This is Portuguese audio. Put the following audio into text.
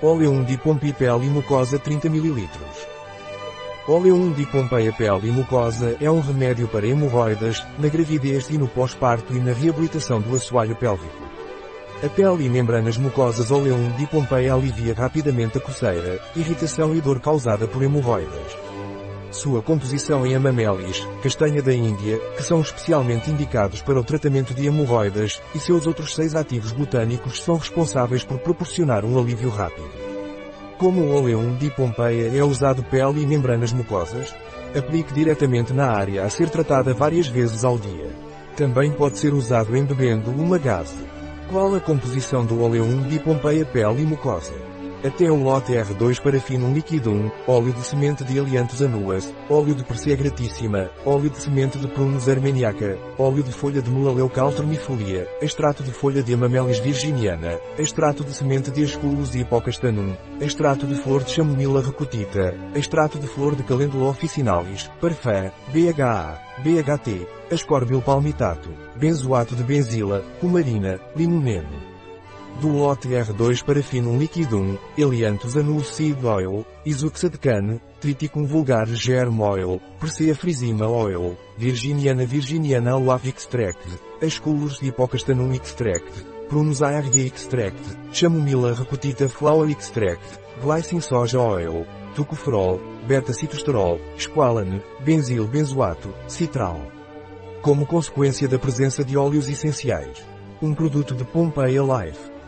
Oleum de Pompeia pele e mucosa 30 ml. Oleum de Pompeia pele e mucosa é um remédio para hemorroidas, na gravidez e no pós-parto e na reabilitação do assoalho pélvico. A pele e membranas mucosas Oleum de Pompeia alivia rapidamente a coceira, irritação e dor causada por hemorroidas. Sua composição em amamelis, castanha da Índia, que são especialmente indicados para o tratamento de hemorroidas, e seus outros seis ativos botânicos são responsáveis por proporcionar um alívio rápido. Como o oleum de Pompeia é usado pele e membranas mucosas? Aplique diretamente na área a ser tratada várias vezes ao dia. Também pode ser usado embebendo uma gase. Qual a composição do oleum de Pompeia pele e mucosa? Até o lote R2 parafino liquidum, óleo de semente de aliantos anuas, óleo de persea gratíssima, óleo de semente de prunus armeniaca, óleo de folha de mulaleucal termifolia, extrato de folha de amamelis virginiana, extrato de semente de asculus hipocastanum, extrato de flor de chamomila recutita, extrato de flor de calendula officinalis, parfum, BHA, BHT, ascorbil palmitato, benzoato de benzila, cumarina, limoneno do lote R2 Parafinum liquidum, Elianthus anus seed oil, Isoxadecane, Triticum vulgar germ oil, Persea frisima oil, Virginiana virginiana aloe extract, Asculus hipocastanum extract, Prunus ARG extract, Chamomila recutita flower extract, Glycine soja oil, Tucoferol, beta-citosterol, Squalane, benzil benzoato, citral. Como consequência da presença de óleos essenciais. Um produto de Pompeia Life.